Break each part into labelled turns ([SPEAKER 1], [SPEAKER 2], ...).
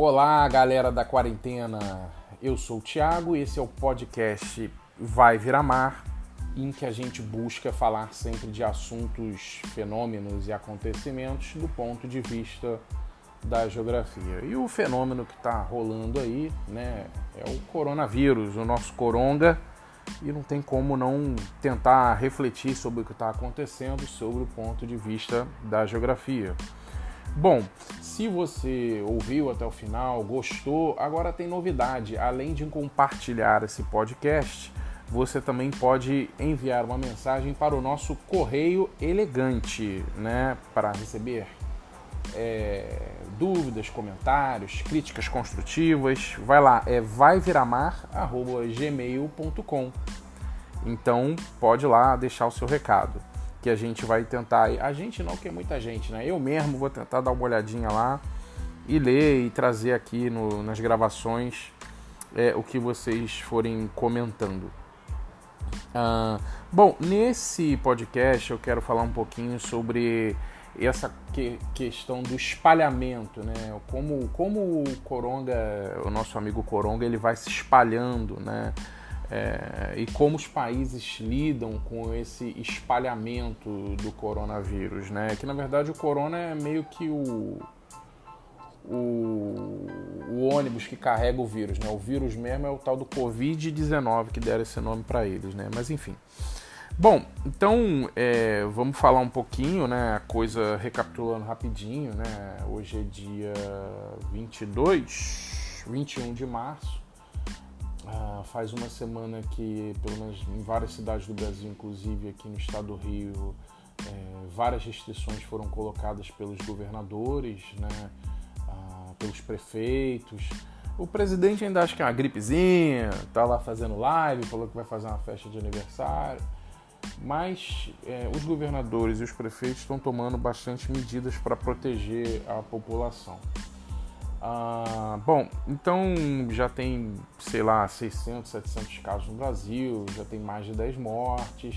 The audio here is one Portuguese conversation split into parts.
[SPEAKER 1] Olá, galera da quarentena. Eu sou o Thiago e esse é o podcast Vai Virar Mar, em que a gente busca falar sempre de assuntos, fenômenos e acontecimentos do ponto de vista da geografia. E o fenômeno que está rolando aí, né, é o coronavírus, o nosso coronga, e não tem como não tentar refletir sobre o que está acontecendo sobre o ponto de vista da geografia. Bom, se você ouviu até o final, gostou, agora tem novidade. Além de compartilhar esse podcast, você também pode enviar uma mensagem para o nosso correio elegante, né? Para receber é, dúvidas, comentários, críticas construtivas. Vai lá, é vaiviramar@gmail.com. Então pode lá deixar o seu recado que a gente vai tentar. A gente não, que é muita gente, né? Eu mesmo vou tentar dar uma olhadinha lá e ler e trazer aqui no, nas gravações é, o que vocês forem comentando. Ah, bom, nesse podcast eu quero falar um pouquinho sobre essa que, questão do espalhamento, né? Como, como o Coronga, o nosso amigo Coronga, ele vai se espalhando, né? É, e como os países lidam com esse espalhamento do coronavírus, né? Que na verdade o corona é meio que o, o, o ônibus que carrega o vírus, né? O vírus mesmo é o tal do Covid-19 que deram esse nome para eles, né? Mas enfim. Bom, então é, vamos falar um pouquinho, né? A coisa recapitulando rapidinho, né? Hoje é dia 22, 21 de março. Ah, faz uma semana que, pelo menos em várias cidades do Brasil, inclusive aqui no estado do Rio, é, várias restrições foram colocadas pelos governadores, né, ah, pelos prefeitos. O presidente ainda acha que é uma gripezinha, tá lá fazendo live, falou que vai fazer uma festa de aniversário. Mas é, os governadores e os prefeitos estão tomando bastante medidas para proteger a população. Ah, bom, então já tem, sei lá, 600, 700 casos no Brasil, já tem mais de 10 mortes,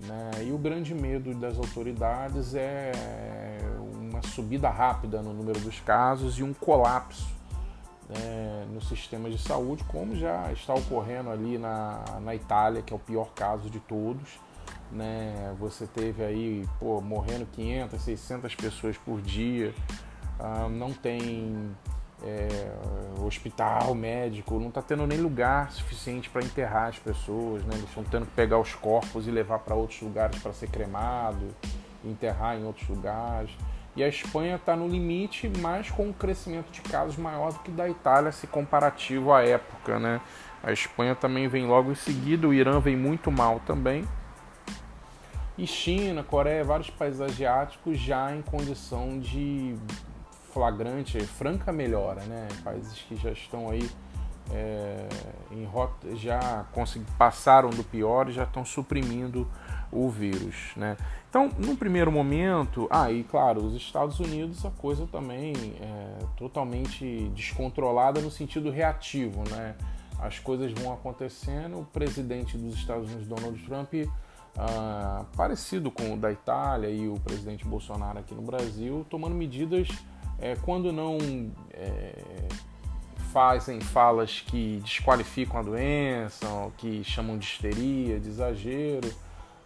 [SPEAKER 1] né? E o grande medo das autoridades é uma subida rápida no número dos casos e um colapso né, no sistema de saúde, como já está ocorrendo ali na, na Itália, que é o pior caso de todos. Né? Você teve aí, pô, morrendo 500, 600 pessoas por dia. Ah, não tem é, hospital, médico, não está tendo nem lugar suficiente para enterrar as pessoas, né? Eles estão tendo que pegar os corpos e levar para outros lugares para ser cremado, enterrar em outros lugares. E a Espanha está no limite, mas com um crescimento de casos maior do que da Itália, se comparativo à época, né? A Espanha também vem logo em seguida, o Irã vem muito mal também. E China, Coreia, vários países asiáticos já em condição de flagrante, franca melhora, né? Países que já estão aí é, em rota, já passaram do pior e já estão suprimindo o vírus, né? Então, no primeiro momento, ah, claro, os Estados Unidos a coisa também é totalmente descontrolada no sentido reativo, né? As coisas vão acontecendo, o presidente dos Estados Unidos, Donald Trump, ah, parecido com o da Itália e o presidente Bolsonaro aqui no Brasil, tomando medidas é, quando não é, fazem falas que desqualificam a doença, que chamam de histeria, de exagero,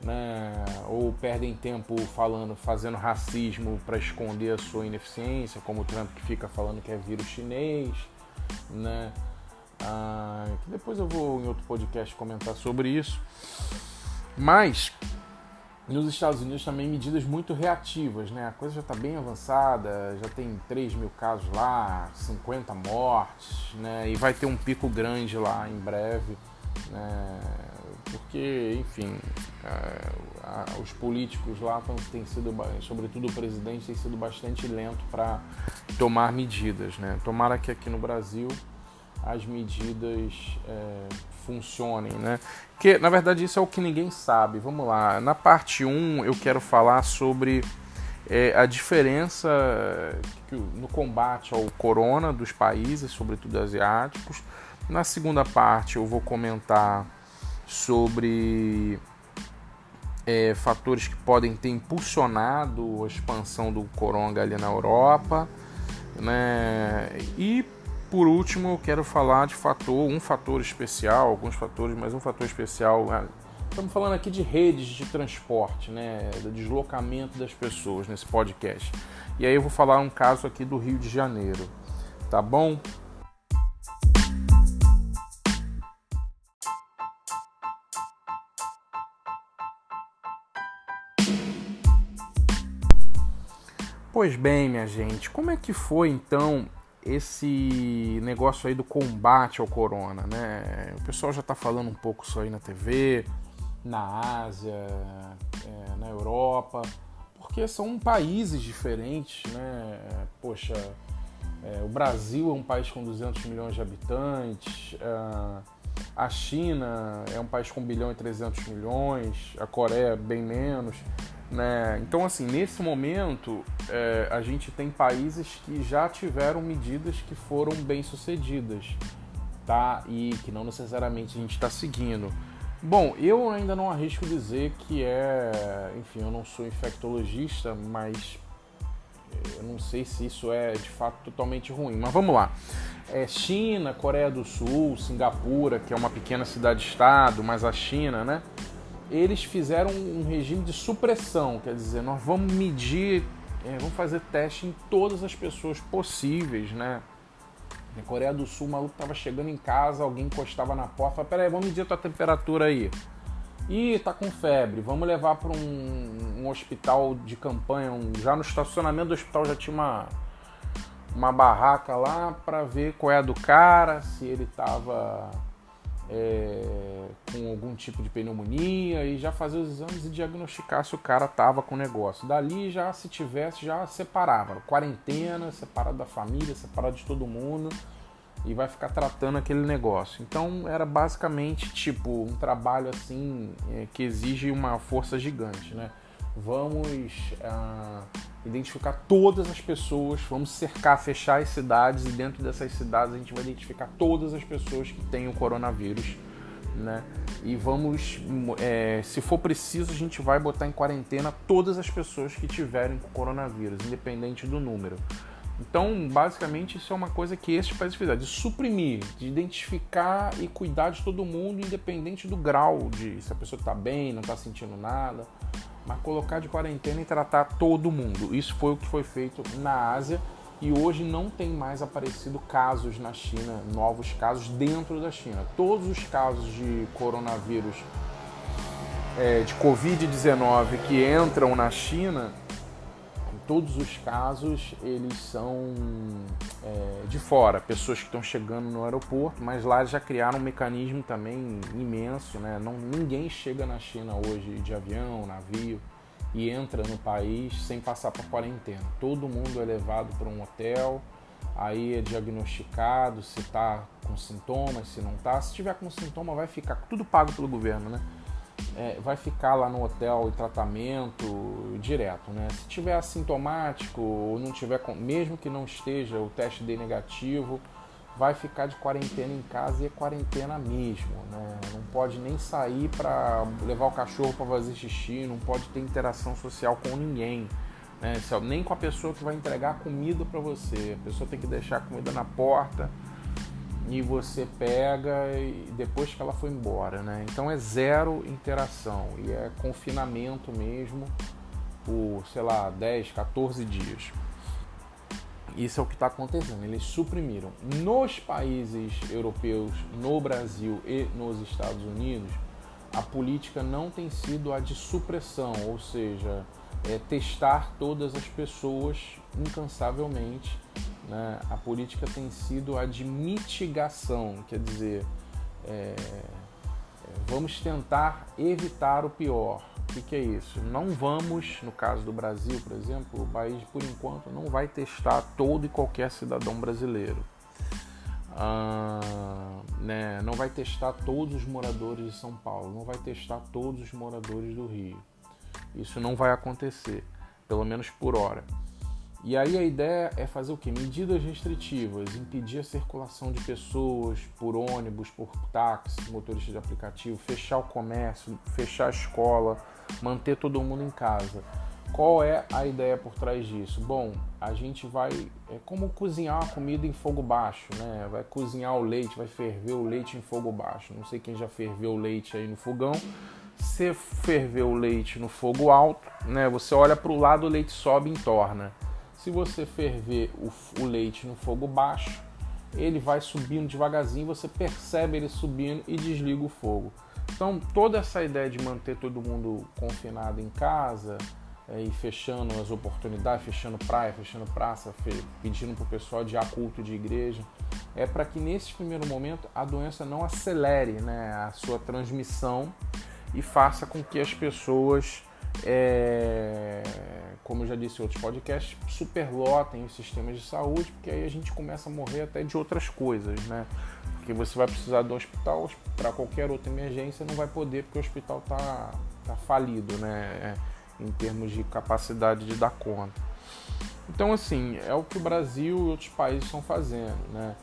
[SPEAKER 1] né? ou perdem tempo falando, fazendo racismo para esconder a sua ineficiência, como o Trump que fica falando que é vírus chinês, né? Ah, depois eu vou em outro podcast comentar sobre isso. Mas nos Estados Unidos também medidas muito reativas, né? A coisa já está bem avançada, já tem 3 mil casos lá, 50 mortes, né? E vai ter um pico grande lá em breve, né? Porque, enfim, é, os políticos lá têm sido, sobretudo o presidente, tem sido bastante lento para tomar medidas, né? Tomara que aqui no Brasil as medidas é, funcionem, né? Que na verdade isso é o que ninguém sabe. Vamos lá. Na parte 1 eu quero falar sobre é, a diferença no combate ao corona dos países, sobretudo asiáticos. Na segunda parte eu vou comentar sobre é, fatores que podem ter impulsionado a expansão do coronga ali na Europa, né? E por último, eu quero falar de fator, um fator especial, alguns fatores, mas um fator especial. Né? Estamos falando aqui de redes de transporte, né, do deslocamento das pessoas nesse podcast. E aí eu vou falar um caso aqui do Rio de Janeiro, tá bom? Pois bem, minha gente, como é que foi então esse negócio aí do combate ao corona, né? O pessoal já está falando um pouco isso aí na TV, na Ásia, é, na Europa, porque são países diferentes, né? Poxa, é, o Brasil é um país com 200 milhões de habitantes, é, a China é um país com 1 bilhão e 300 milhões, a Coreia bem menos. Né? Então, assim, nesse momento, é, a gente tem países que já tiveram medidas que foram bem sucedidas, tá? E que não necessariamente a gente está seguindo. Bom, eu ainda não arrisco dizer que é. Enfim, eu não sou infectologista, mas eu não sei se isso é de fato totalmente ruim. Mas vamos lá. É China, Coreia do Sul, Singapura, que é uma pequena cidade-estado, mas a China, né? Eles fizeram um regime de supressão, quer dizer, nós vamos medir, é, vamos fazer teste em todas as pessoas possíveis, né? Na Coreia do Sul, o maluco tava chegando em casa, alguém encostava na porta, falava, peraí, vamos medir a tua temperatura aí. Ih, tá com febre, vamos levar para um, um, hospital de campanha, um, já no estacionamento do hospital já tinha uma, uma barraca lá para ver qual é a do cara, se ele tava é, com algum tipo de pneumonia e já fazer os exames e diagnosticar se o cara tava com o negócio. Dali já, se tivesse, já separava. Quarentena, separado da família, separado de todo mundo e vai ficar tratando aquele negócio. Então era basicamente tipo um trabalho assim é, que exige uma força gigante, né? Vamos ah, identificar todas as pessoas, vamos cercar, fechar as cidades e dentro dessas cidades a gente vai identificar todas as pessoas que têm o coronavírus, né? E vamos, é, se for preciso, a gente vai botar em quarentena todas as pessoas que tiverem coronavírus, independente do número. Então, basicamente, isso é uma coisa que esses países fizeram, de suprimir, de identificar e cuidar de todo mundo, independente do grau de se a pessoa está bem, não está sentindo nada mas colocar de quarentena e tratar todo mundo. Isso foi o que foi feito na Ásia e hoje não tem mais aparecido casos na China, novos casos dentro da China. Todos os casos de coronavírus, é, de Covid-19 que entram na China todos os casos eles são é, de fora, pessoas que estão chegando no aeroporto, mas lá já criaram um mecanismo também imenso, né? Não, ninguém chega na China hoje de avião, navio e entra no país sem passar por quarentena. Todo mundo é levado para um hotel, aí é diagnosticado se está com sintomas, se não está. Se tiver com sintoma, vai ficar tudo pago pelo governo, né? É, vai ficar lá no hotel em tratamento direto, né? Se tiver assintomático ou não tiver, mesmo que não esteja o teste de negativo, vai ficar de quarentena em casa e é quarentena mesmo, né? Não pode nem sair para levar o cachorro para fazer xixi, não pode ter interação social com ninguém, né? Nem com a pessoa que vai entregar comida para você. A pessoa tem que deixar a comida na porta e você pega e depois que ela foi embora, né? Então é zero interação e é confinamento mesmo por, sei lá, 10, 14 dias. Isso é o que está acontecendo. Eles suprimiram. Nos países europeus, no Brasil e nos Estados Unidos, a política não tem sido a de supressão, ou seja, é testar todas as pessoas incansavelmente né? A política tem sido a de mitigação, quer dizer, é, é, vamos tentar evitar o pior. O que, que, é isso? Não vamos, no caso do Brasil, por exemplo, o país, por enquanto, não vai testar todo e qualquer cidadão brasileiro. Ah, né, não vai testar todos os moradores de São Paulo, não vai testar todos os moradores do Rio. Isso não vai acontecer, pelo menos por hora. E aí a ideia é fazer o que? Medidas restritivas, impedir a circulação de pessoas por ônibus, por táxi, motorista de aplicativo, fechar o comércio, fechar a escola, manter todo mundo em casa. Qual é a ideia por trás disso? Bom, a gente vai. É como cozinhar uma comida em fogo baixo, né? Vai cozinhar o leite, vai ferver o leite em fogo baixo. Não sei quem já ferveu o leite aí no fogão. Se ferver o leite no fogo alto, né? Você olha para o lado, o leite sobe e entorna. Se você ferver o, o leite no fogo baixo, ele vai subindo devagarzinho, você percebe ele subindo e desliga o fogo. Então, toda essa ideia de manter todo mundo confinado em casa é, e fechando as oportunidades, fechando praia, fechando praça, pedindo para o pessoal de culto de igreja, é para que nesse primeiro momento a doença não acelere né, a sua transmissão e faça com que as pessoas, é, como eu já disse em outros podcasts, superlotem os sistemas de saúde, porque aí a gente começa a morrer até de outras coisas, né? Porque você vai precisar do hospital para qualquer outra emergência, não vai poder porque o hospital está tá falido, né? É, em termos de capacidade de dar conta. Então, assim, é o que o Brasil e outros países estão fazendo, né?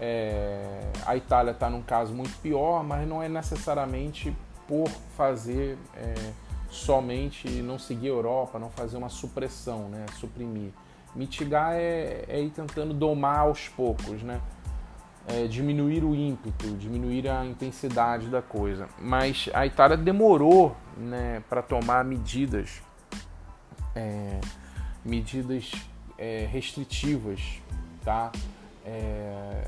[SPEAKER 1] É, a Itália está num caso muito pior, mas não é necessariamente por fazer é, somente não seguir a Europa, não fazer uma supressão, né? Suprimir. Mitigar é, é ir tentando domar aos poucos, né? é, diminuir o ímpeto, diminuir a intensidade da coisa. Mas a Itália demorou né, para tomar medidas, é, medidas é, restritivas, tá? É,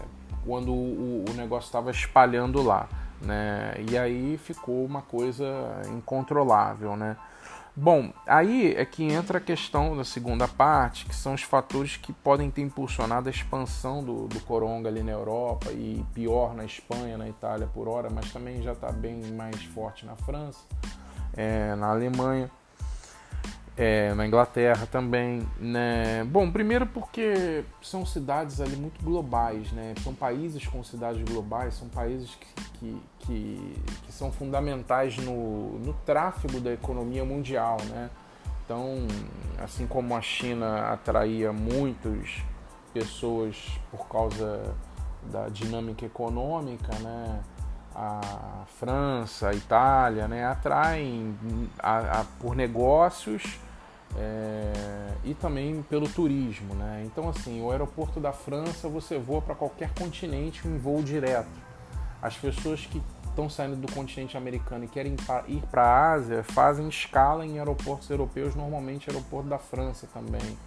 [SPEAKER 1] quando o, o negócio estava espalhando lá, né? E aí ficou uma coisa incontrolável, né? Bom, aí é que entra a questão da segunda parte, que são os fatores que podem ter impulsionado a expansão do, do coronga ali na Europa e pior na Espanha, na Itália por hora, mas também já está bem mais forte na França, é, na Alemanha é, na Inglaterra também, né? Bom, primeiro porque são cidades ali muito globais, né? São países com cidades globais, são países que, que, que, que são fundamentais no, no tráfego da economia mundial, né? Então, assim como a China atraía muitas pessoas por causa da dinâmica econômica, né? A França, a Itália, né? Atraem a, a, por negócios é, e também pelo turismo, né? Então assim, o aeroporto da França você voa para qualquer continente em voo direto. As pessoas que estão saindo do continente americano e querem ir para a Ásia fazem escala em aeroportos europeus, normalmente aeroporto da França também,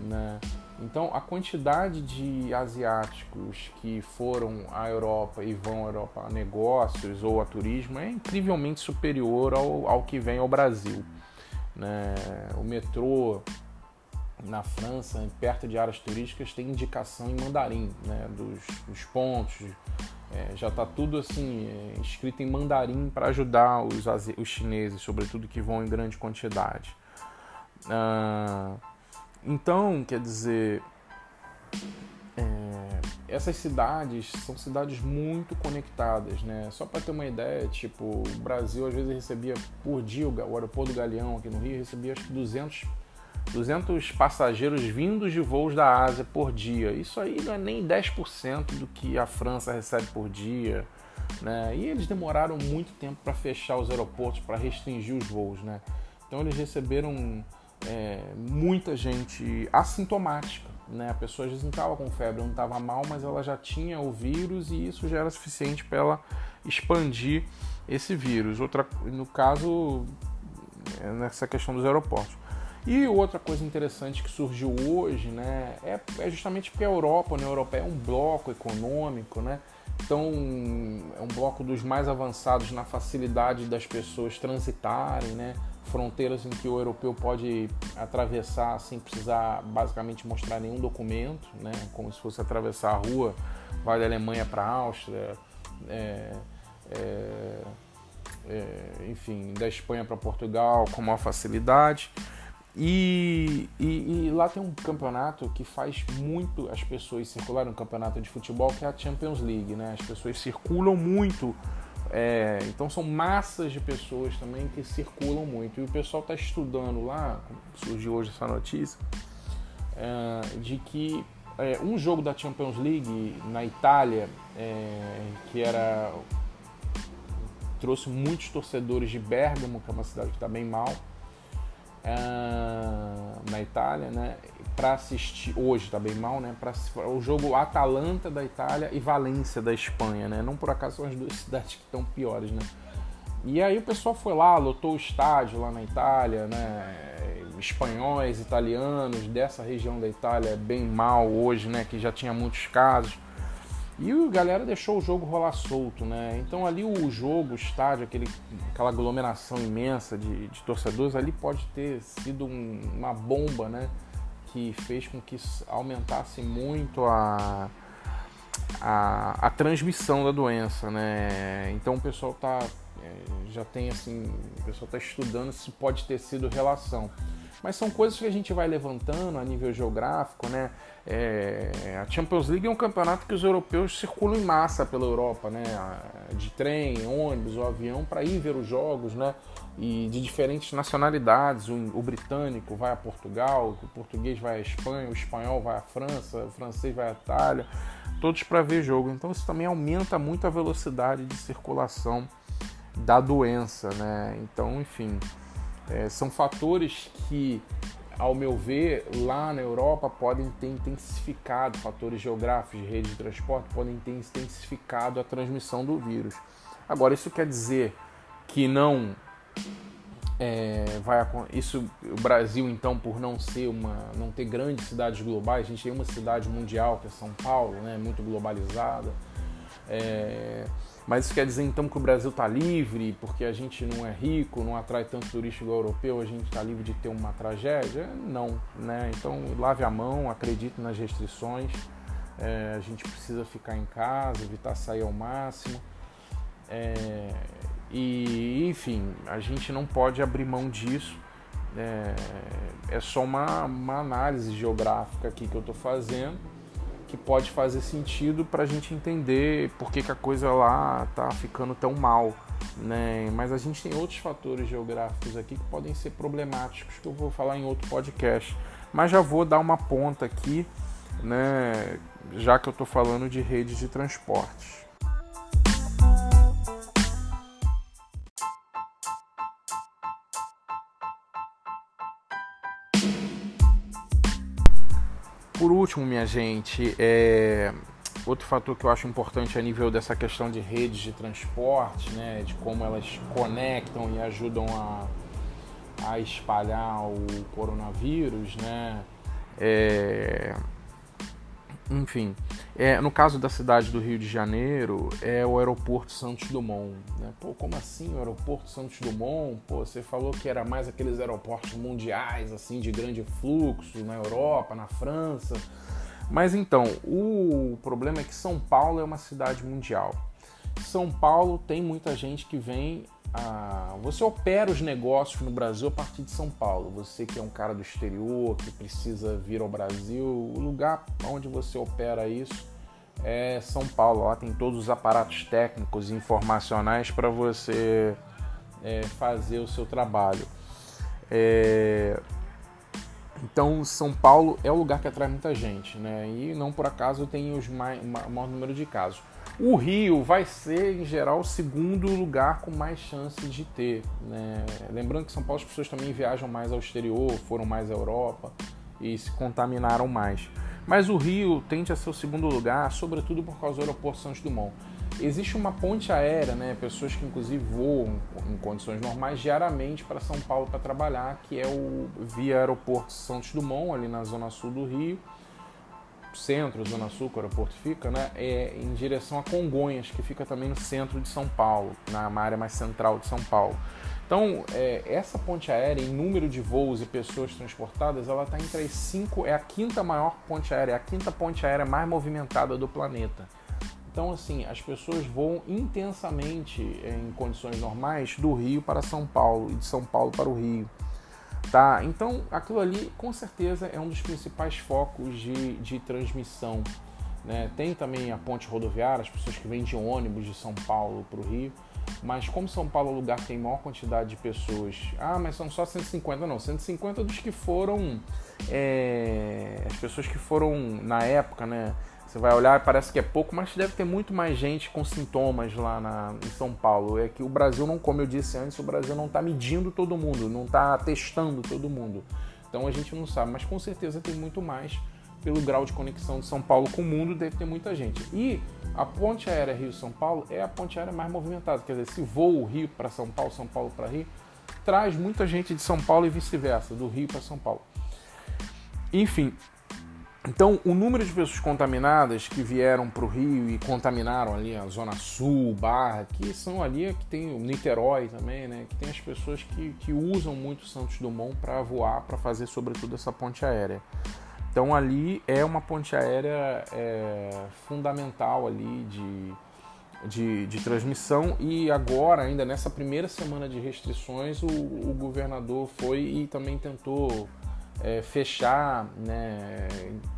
[SPEAKER 1] né? Então a quantidade de asiáticos que foram à Europa e vão à Europa a negócios ou a turismo é incrivelmente superior ao, ao que vem ao Brasil. Né? O metrô na França, perto de áreas turísticas, tem indicação em mandarim né? dos, dos pontos. É, já está tudo assim é, escrito em mandarim para ajudar os, os chineses, sobretudo que vão em grande quantidade. Ah, então, quer dizer, essas cidades são cidades muito conectadas, né? Só para ter uma ideia, tipo, o Brasil às vezes recebia por dia, o aeroporto do Galeão aqui no Rio recebia acho que 200, 200 passageiros vindos de voos da Ásia por dia. Isso aí não é nem 10% do que a França recebe por dia, né? E eles demoraram muito tempo para fechar os aeroportos, para restringir os voos, né? Então eles receberam é, muita gente assintomática né? A pessoa às vezes não estava com febre, não estava mal, mas ela já tinha o vírus e isso já era suficiente para ela expandir esse vírus. Outra, no caso, é nessa questão dos aeroportos. E outra coisa interessante que surgiu hoje, né, é, é justamente porque a Europa, a União Europeia é um bloco econômico, né? Então, é um bloco dos mais avançados na facilidade das pessoas transitarem, né? Fronteiras em que o europeu pode atravessar sem precisar basicamente mostrar nenhum documento, né? como se fosse atravessar a rua, vai da Alemanha para a Áustria, é, é, é, enfim, da Espanha para Portugal com maior facilidade. E, e, e, lá tem um campeonato que faz muito as pessoas circularem, um campeonato de futebol que é a Champions League, né? As pessoas circulam muito é, então são massas de pessoas também que circulam muito. E o pessoal está estudando lá, surgiu hoje essa notícia, é, de que é, um jogo da Champions League na Itália, é, que era. trouxe muitos torcedores de Bergamo, que é uma cidade que está bem mal, uh, na Itália, né? Para assistir hoje tá bem mal, né? Para o jogo Atalanta da Itália e Valência da Espanha, né? Não por acaso são as duas cidades que estão piores, né? E aí o pessoal foi lá, lotou o estádio lá na Itália, né? Espanhóis, italianos dessa região da Itália bem mal hoje, né? Que já tinha muitos casos. E a galera deixou o jogo rolar solto, né? Então ali o jogo, o estádio, aquele, aquela aglomeração imensa de, de torcedores, ali pode ter sido um, uma bomba, né? Que fez com que aumentasse muito a, a, a transmissão da doença, né? Então o pessoal tá, é, já tem assim, o pessoal está estudando se pode ter sido relação. Mas são coisas que a gente vai levantando a nível geográfico, né? É, a Champions League é um campeonato que os europeus circulam em massa pela Europa, né? De trem, ônibus ou avião para ir ver os jogos, né? E de diferentes nacionalidades. O, o, britânico vai a Portugal, o português vai à Espanha, o espanhol vai à França, o francês vai à Itália, todos para ver jogo. Então isso também aumenta muito a velocidade de circulação da doença, né? Então, enfim. É, são fatores que, ao meu ver, lá na Europa podem ter intensificado, fatores geográficos de rede de transporte podem ter intensificado a transmissão do vírus. Agora, isso quer dizer que não é, vai isso o Brasil então por não ser uma não ter grandes cidades globais a gente tem uma cidade mundial que é São Paulo né muito globalizada é, mas isso quer dizer então que o Brasil está livre, porque a gente não é rico, não atrai tanto turista igual europeu, a gente está livre de ter uma tragédia? Não, né? Então lave a mão, acredite nas restrições, é, a gente precisa ficar em casa, evitar sair ao máximo. É, e enfim, a gente não pode abrir mão disso. É, é só uma, uma análise geográfica aqui que eu estou fazendo que pode fazer sentido para a gente entender por que, que a coisa lá está ficando tão mal. Né? Mas a gente tem outros fatores geográficos aqui que podem ser problemáticos, que eu vou falar em outro podcast. Mas já vou dar uma ponta aqui, né? já que eu estou falando de redes de transportes. Por último, minha gente, é... outro fator que eu acho importante a nível dessa questão de redes de transporte, né, de como elas conectam e ajudam a, a espalhar o coronavírus, né, é enfim, é, no caso da cidade do Rio de Janeiro, é o aeroporto Santos Dumont. Né? Pô, como assim o aeroporto Santos Dumont? Pô, você falou que era mais aqueles aeroportos mundiais, assim, de grande fluxo na Europa, na França. Mas então, o problema é que São Paulo é uma cidade mundial. São Paulo tem muita gente que vem a, você opera os negócios no Brasil a partir de São Paulo. Você que é um cara do exterior, que precisa vir ao Brasil, o lugar onde você opera isso é São Paulo. Lá tem todos os aparatos técnicos e informacionais para você é, fazer o seu trabalho. É, então, São Paulo é o lugar que atrai muita gente, né? E não por acaso tem os o maior número de casos. O Rio vai ser, em geral, o segundo lugar com mais chances de ter. Né? Lembrando que São Paulo as pessoas também viajam mais ao exterior, foram mais à Europa e se contaminaram mais. Mas o Rio tende a ser o segundo lugar, sobretudo por causa do aeroporto Santos Dumont. Existe uma ponte aérea, né? pessoas que inclusive voam em condições normais diariamente para São Paulo para trabalhar, que é o via aeroporto Santos Dumont, ali na zona sul do Rio centro, Zona Sul, que o aeroporto fica, né, é em direção a Congonhas, que fica também no centro de São Paulo, na área mais central de São Paulo. Então, é, essa ponte aérea, em número de voos e pessoas transportadas, ela está entre as cinco, é a quinta maior ponte aérea, é a quinta ponte aérea mais movimentada do planeta. Então, assim, as pessoas voam intensamente em condições normais do Rio para São Paulo e de São Paulo para o Rio. Tá? Então, aquilo ali com certeza é um dos principais focos de, de transmissão. Né? Tem também a ponte rodoviária, as pessoas que vêm de ônibus de São Paulo para o Rio. Mas como São Paulo é o lugar que tem maior quantidade de pessoas, ah, mas são só 150, não, 150 dos que foram, é, as pessoas que foram na época, né, Você vai olhar parece que é pouco, mas deve ter muito mais gente com sintomas lá na, em São Paulo. É que o Brasil não, como eu disse antes, o Brasil não está medindo todo mundo, não está testando todo mundo. Então a gente não sabe, mas com certeza tem muito mais pelo grau de conexão de São Paulo com o mundo, deve ter muita gente. E a ponte aérea Rio-São Paulo é a ponte aérea mais movimentada, quer dizer, se voa o Rio para São Paulo, São Paulo para Rio, traz muita gente de São Paulo e vice-versa, do Rio para São Paulo. Enfim, então, o número de pessoas contaminadas que vieram para o Rio e contaminaram ali a Zona Sul, Barra, que são ali, que tem o Niterói também, né? Que tem as pessoas que, que usam muito Santos Dumont para voar, para fazer sobretudo essa ponte aérea. Então, ali é uma ponte aérea é, fundamental ali de, de, de, transmissão e agora, ainda nessa primeira semana de restrições, o, o governador foi e também tentou é, fechar, né,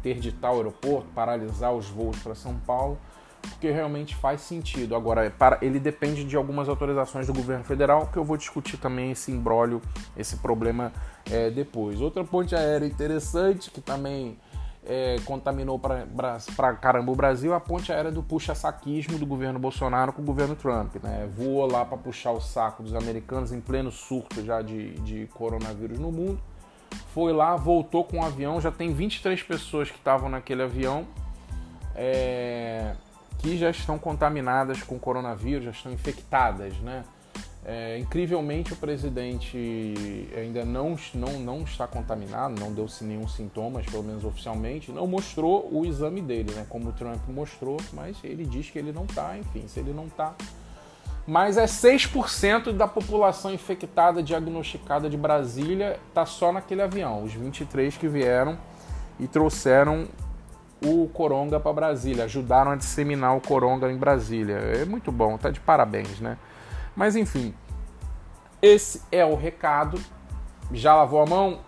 [SPEAKER 1] interditar o aeroporto, paralisar os voos para São Paulo, porque realmente faz sentido. Agora, é para, ele depende de algumas autorizações do governo federal, que eu vou discutir também esse embrólio, esse problema é, depois. Outra ponte aérea interessante que também é, contaminou para caramba o Brasil, a ponte aérea do puxa-saquismo do governo Bolsonaro com o governo Trump. Né? Voou lá para puxar o saco dos americanos em pleno surto já de, de coronavírus no mundo foi lá, voltou com o avião, já tem 23 pessoas que estavam naquele avião é, que já estão contaminadas com coronavírus, já estão infectadas, né? É, incrivelmente o presidente ainda não, não, não está contaminado, não deu nenhum sintomas, pelo menos oficialmente, não mostrou o exame dele, né? Como o Trump mostrou, mas ele diz que ele não está, enfim, se ele não está, mas é 6% da população infectada diagnosticada de Brasília está só naquele avião, os 23 que vieram e trouxeram o coronga para Brasília, ajudaram a disseminar o coronga em Brasília. É muito bom, tá de parabéns, né? Mas enfim, esse é o recado. Já lavou a mão?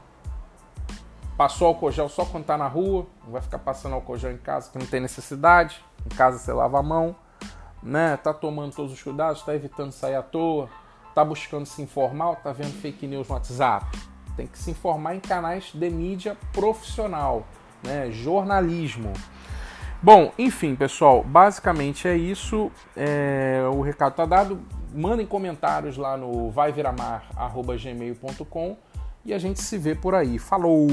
[SPEAKER 1] Passou álcool gel só quando tá na rua? Não vai ficar passando álcool gel em casa que não tem necessidade. Em casa você lava a mão né? Tá tomando todos os cuidados, tá evitando sair à toa, tá buscando se informar, tá vendo fake news no WhatsApp. Tem que se informar em canais de mídia profissional, né? Jornalismo. Bom, enfim, pessoal, basicamente é isso. É, o recado tá dado. Mandem comentários lá no vaiviramar.gmail.com e a gente se vê por aí. Falou!